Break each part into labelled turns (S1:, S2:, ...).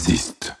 S1: existe.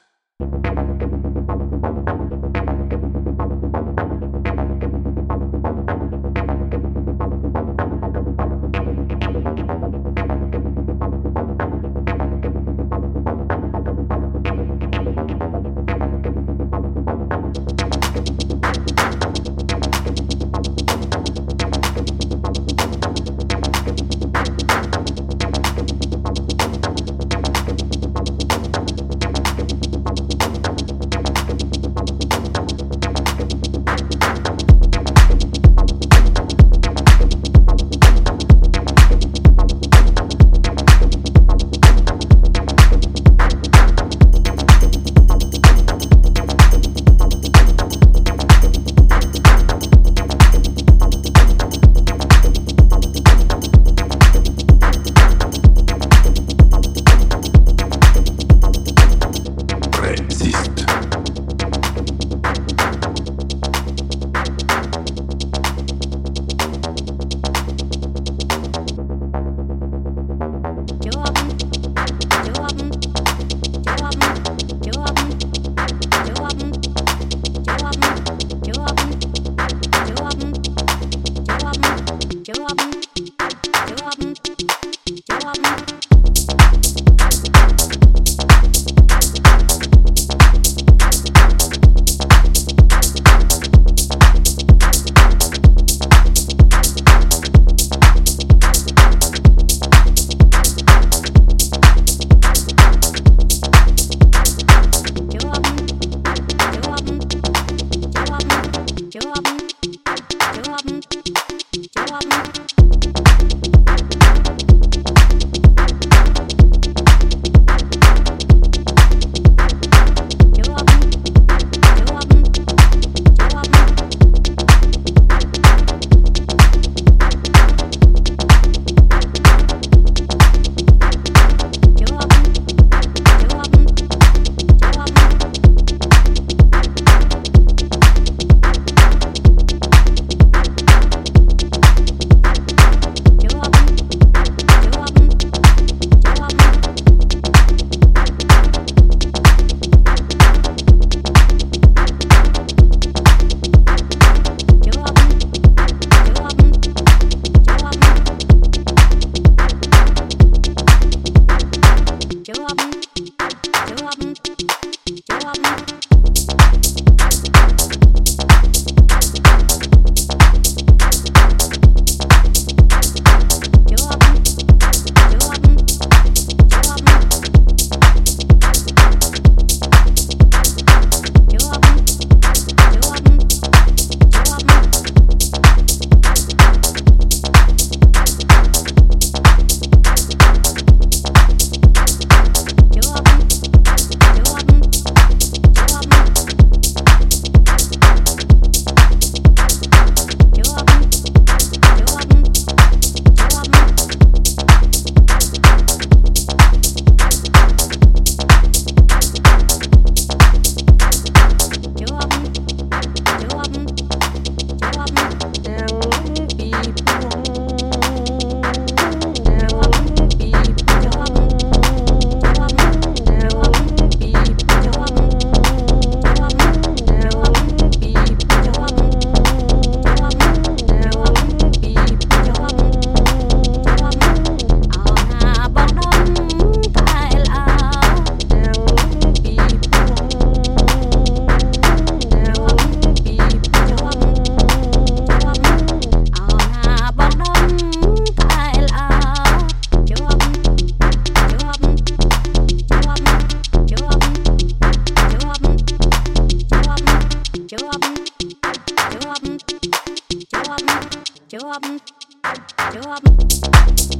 S2: job, job.